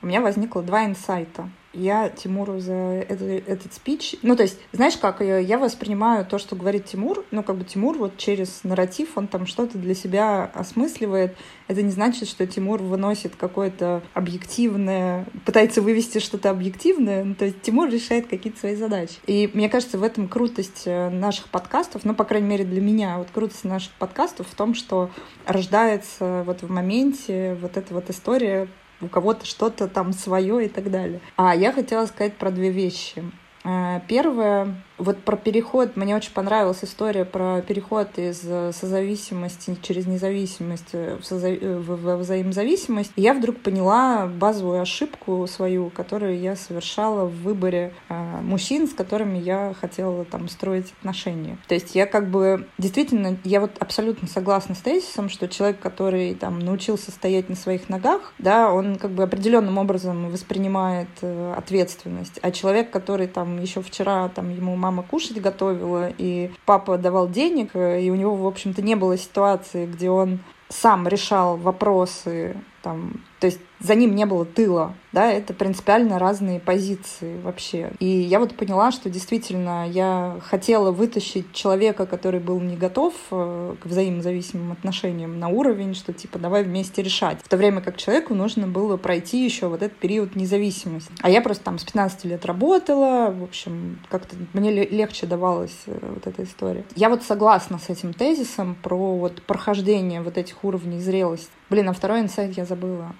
у меня возникло два инсайта я Тимуру за это, этот спич... Ну, то есть, знаешь как, я воспринимаю то, что говорит Тимур, ну, как бы Тимур вот через нарратив, он там что-то для себя осмысливает. Это не значит, что Тимур выносит какое-то объективное, пытается вывести что-то объективное, ну, то есть Тимур решает какие-то свои задачи. И мне кажется, в этом крутость э, наших подкастов, ну, по крайней мере, для меня, вот крутость наших подкастов в том, что рождается вот в моменте вот эта вот история у кого-то что-то там свое и так далее. А я хотела сказать про две вещи. Э, первое, вот про переход, мне очень понравилась история про переход из э, созависимости через независимость в, созав... Э, в взаимозависимость. Я вдруг поняла базовую ошибку свою, которую я совершала в выборе э, мужчин, с которыми я хотела там строить отношения. То есть я как бы действительно, я вот абсолютно согласна с тезисом, что человек, который там научился стоять на своих ногах, да, он как бы определенным образом воспринимает э, ответственность. А человек, который там еще вчера там ему мама кушать готовила, и папа давал денег, э, и у него, в общем-то, не было ситуации, где он сам решал вопросы там, то есть за ним не было тыла, да, это принципиально разные позиции вообще. И я вот поняла, что действительно я хотела вытащить человека, который был не готов э, к взаимозависимым отношениям на уровень, что типа давай вместе решать. В то время как человеку нужно было пройти еще вот этот период независимости. А я просто там с 15 лет работала, в общем, как-то мне легче давалась э, вот эта история. Я вот согласна с этим тезисом про вот прохождение вот этих уровней зрелости. Блин, а второй инсайт я забыла.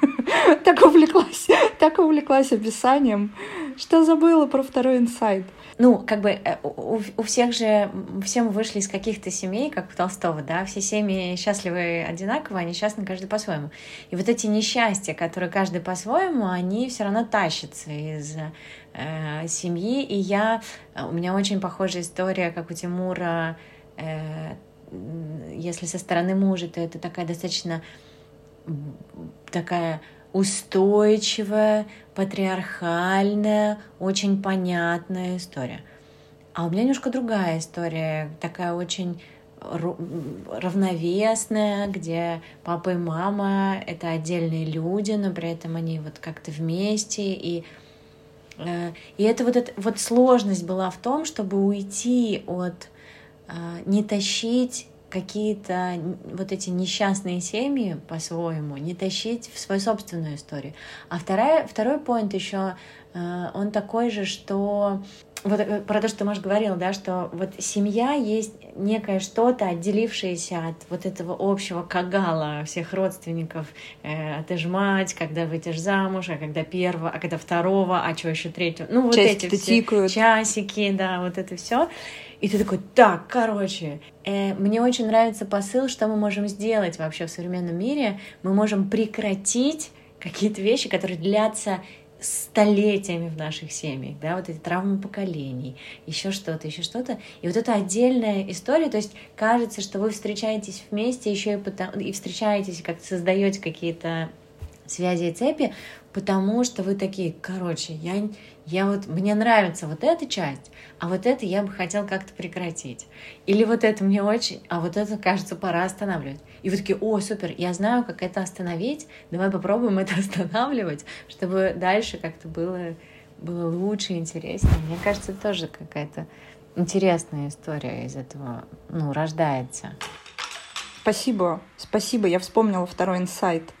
Так увлеклась, так увлеклась описанием, что забыла про второй инсайт. Ну, как бы э, у, у всех же, все мы вышли из каких-то семей, как у Толстого, да, все семьи счастливы одинаково, они счастны каждый по-своему. И вот эти несчастья, которые каждый по-своему, они все равно тащатся из э, семьи. И я, у меня очень похожая история, как у Тимура, э, если со стороны мужа, то это такая достаточно такая устойчивая, патриархальная, очень понятная история. А у меня немножко другая история, такая очень равновесная, где папа и мама — это отдельные люди, но при этом они вот как-то вместе, и э, и это вот, эта вот сложность была в том, чтобы уйти от а, не тащить какие-то вот эти несчастные семьи по-своему, не тащить в свою собственную историю. А вторая, второй поинт еще, а, он такой же, что вот э, про то, что Маш, говорила, да, что вот семья есть некое что-то, отделившееся от вот этого общего кагала всех родственников. Э, а ты ж мать, когда выйдешь замуж, а когда первого, а когда второго, а что еще третьего. Ну, вот Часики эти все тикают. часики, да, вот это все. И ты такой, так, короче, э, мне очень нравится посыл, что мы можем сделать вообще в современном мире. Мы можем прекратить какие-то вещи, которые длятся столетиями в наших семьях, да, вот эти травмы поколений, еще что-то, еще что-то. И вот это отдельная история, то есть кажется, что вы встречаетесь вместе еще и, потому, и встречаетесь, как создаете какие-то связи и цепи, потому что вы такие, короче, я, я вот, мне нравится вот эта часть, а вот это я бы хотел как-то прекратить. Или вот это мне очень, а вот это, кажется, пора останавливать. И вы такие, о, супер, я знаю, как это остановить, давай попробуем это останавливать, чтобы дальше как-то было, было лучше, интереснее. Мне кажется, тоже какая-то интересная история из этого, ну, рождается. Спасибо, спасибо, я вспомнила второй инсайт.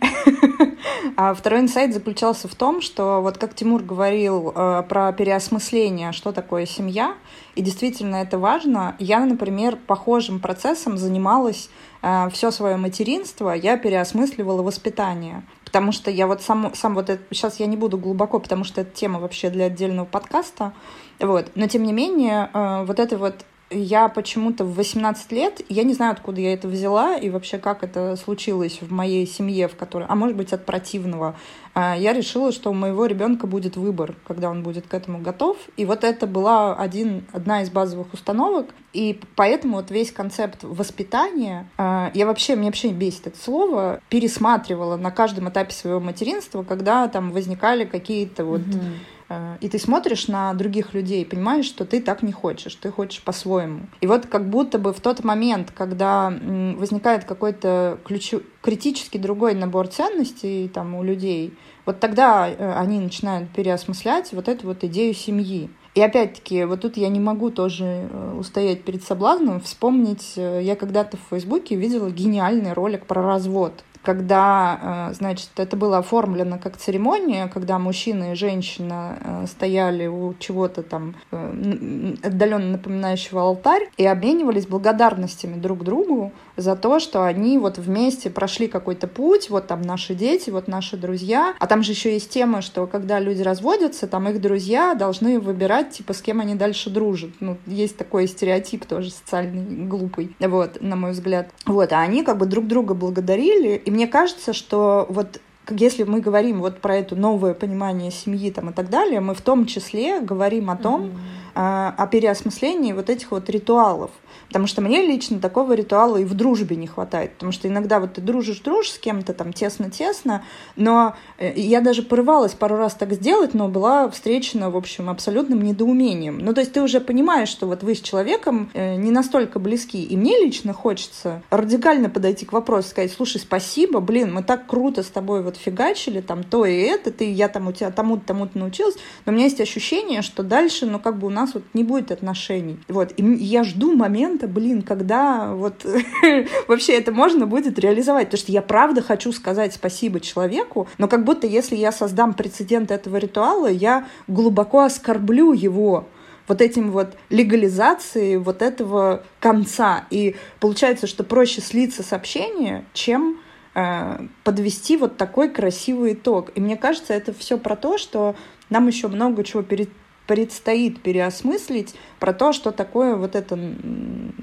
А второй инсайт заключался в том, что вот как Тимур говорил э, про переосмысление, что такое семья, и действительно это важно. Я, например, похожим процессом занималась э, все свое материнство, я переосмысливала воспитание. Потому что я вот сам, сам вот это, сейчас я не буду глубоко, потому что это тема вообще для отдельного подкаста, вот. Но тем не менее, э, вот это вот я почему-то в 18 лет, я не знаю, откуда я это взяла и вообще как это случилось в моей семье, в которой, а может быть от противного, а, я решила, что у моего ребенка будет выбор, когда он будет к этому готов. И вот это была один, одна из базовых установок. И поэтому вот весь концепт воспитания, а, я вообще, мне вообще бесит это слово, пересматривала на каждом этапе своего материнства, когда там возникали какие-то вот mm-hmm и ты смотришь на других людей, понимаешь, что ты так не хочешь, ты хочешь по-своему. И вот как будто бы в тот момент, когда возникает какой-то ключу... критически другой набор ценностей там у людей, вот тогда э, они начинают переосмыслять вот эту вот идею семьи. И опять-таки, вот тут я не могу тоже э, устоять перед соблазном вспомнить, я когда-то в Фейсбуке видела гениальный ролик про развод когда, э, значит, это было оформлено как церемония, когда мужчина и женщина э, стояли у чего-то там э, отдаленно напоминающего алтарь и обменивались благодарностями друг другу за то, что они вот вместе прошли какой-то путь, вот там наши дети, вот наши друзья. А там же еще есть тема, что когда люди разводятся, там их друзья должны выбирать, типа, с кем они дальше дружат. Ну, есть такой стереотип тоже социальный, глупый, вот, на мой взгляд. Вот, а они как бы друг друга благодарили, и мне кажется, что вот если мы говорим вот про это новое понимание семьи там и так далее, мы в том числе говорим о том, mm-hmm. о, о переосмыслении вот этих вот ритуалов. Потому что мне лично такого ритуала и в дружбе не хватает. Потому что иногда вот ты дружишь, дружишь с кем-то там тесно-тесно, но э, я даже порывалась пару раз так сделать, но была встречена, в общем, абсолютным недоумением. Ну, то есть ты уже понимаешь, что вот вы с человеком э, не настолько близки. И мне лично хочется радикально подойти к вопросу, сказать, слушай, спасибо, блин, мы так круто с тобой вот фигачили, там то и это, ты, я там у тебя тому-то, тому-то научилась, но у меня есть ощущение, что дальше, ну, как бы у нас вот не будет отношений. Вот, и я жду момент, момента, блин, когда вот вообще это можно будет реализовать. Потому что я правда хочу сказать спасибо человеку, но как будто если я создам прецедент этого ритуала, я глубоко оскорблю его вот этим вот легализацией вот этого конца. И получается, что проще слиться с общения, чем э, подвести вот такой красивый итог. И мне кажется, это все про то, что нам еще много чего перед предстоит переосмыслить про то, что такое вот это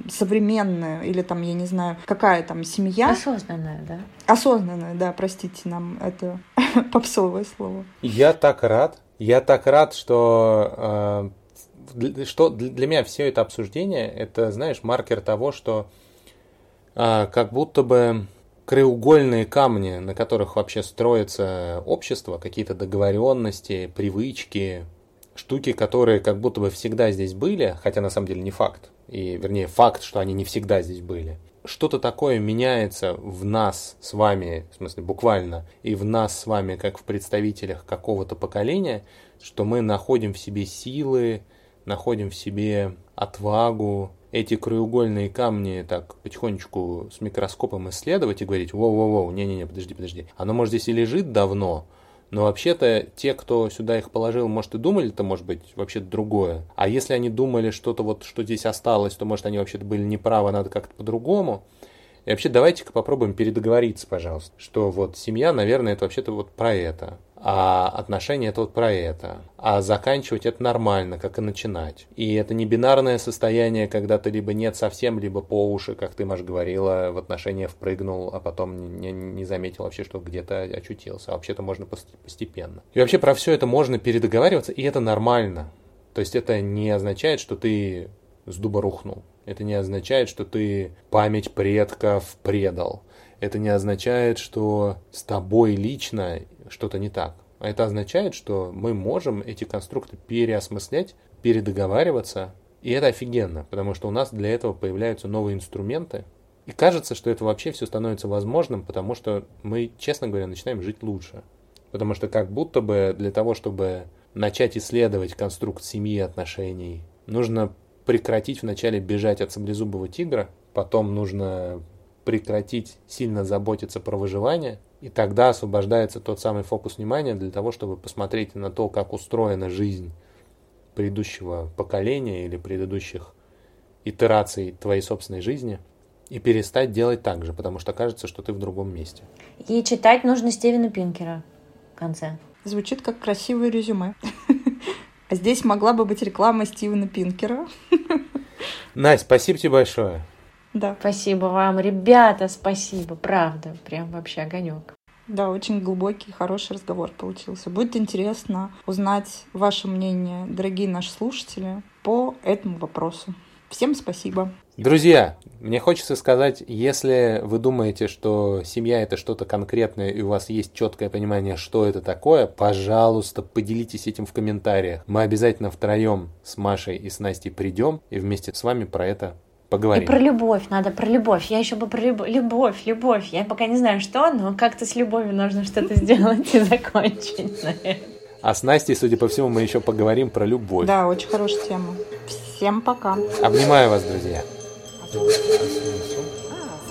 современное, или там, я не знаю, какая там семья. Осознанная, да? Осознанная, да, простите нам это попсовое слово. Я так рад, я так рад, что, э, что для меня все это обсуждение, это, знаешь, маркер того, что э, как будто бы краеугольные камни, на которых вообще строится общество, какие-то договоренности, привычки, штуки, которые как будто бы всегда здесь были, хотя на самом деле не факт, и вернее факт, что они не всегда здесь были. Что-то такое меняется в нас с вами, в смысле буквально, и в нас с вами, как в представителях какого-то поколения, что мы находим в себе силы, находим в себе отвагу, эти краеугольные камни так потихонечку с микроскопом исследовать и говорить, воу-воу-воу, не-не-не, подожди, подожди. Оно, может, здесь и лежит давно, но вообще-то те, кто сюда их положил, может и думали, это может быть вообще другое. А если они думали что-то вот, что здесь осталось, то может они вообще-то были неправы, надо как-то по-другому. И вообще давайте-ка попробуем передоговориться, пожалуйста, что вот семья, наверное, это вообще-то вот про это. А отношения это вот про это. А заканчивать это нормально, как и начинать. И это не бинарное состояние, когда ты либо нет совсем, либо по уши, как ты, Маш, говорила, в отношения впрыгнул, а потом не, не заметил вообще, что где-то очутился. А вообще-то можно постепенно. И вообще про все это можно передоговариваться, и это нормально. То есть это не означает, что ты с дуба рухнул. Это не означает, что ты память предков предал. Это не означает, что с тобой лично что-то не так. А это означает, что мы можем эти конструкты переосмыслять, передоговариваться, и это офигенно, потому что у нас для этого появляются новые инструменты, и кажется, что это вообще все становится возможным, потому что мы, честно говоря, начинаем жить лучше. Потому что как будто бы для того, чтобы начать исследовать конструкт семьи и отношений, нужно прекратить вначале бежать от саблезубого тигра, потом нужно прекратить сильно заботиться про выживание, и тогда освобождается тот самый фокус внимания для того, чтобы посмотреть на то, как устроена жизнь предыдущего поколения или предыдущих итераций твоей собственной жизни и перестать делать так же, потому что кажется, что ты в другом месте. И читать нужно Стивена Пинкера в конце. Звучит как красивое резюме. А здесь могла бы быть реклама Стивена Пинкера. Настя, спасибо тебе большое. Да. Спасибо вам, ребята, спасибо, правда, прям вообще огонек. Да, очень глубокий, хороший разговор получился. Будет интересно узнать ваше мнение, дорогие наши слушатели, по этому вопросу. Всем спасибо. Друзья, мне хочется сказать, если вы думаете, что семья это что-то конкретное и у вас есть четкое понимание, что это такое, пожалуйста, поделитесь этим в комментариях. Мы обязательно втроем с Машей и с Настей придем и вместе с вами про это поговорим. И про любовь, надо про любовь. Я еще бы про любовь, любовь, любовь. Я пока не знаю, что, но как-то с любовью нужно что-то сделать и закончить на А с Настей, судя по всему, мы еще поговорим про любовь. Да, очень хорошая тема. Всем пока. Обнимаю вас, друзья. А,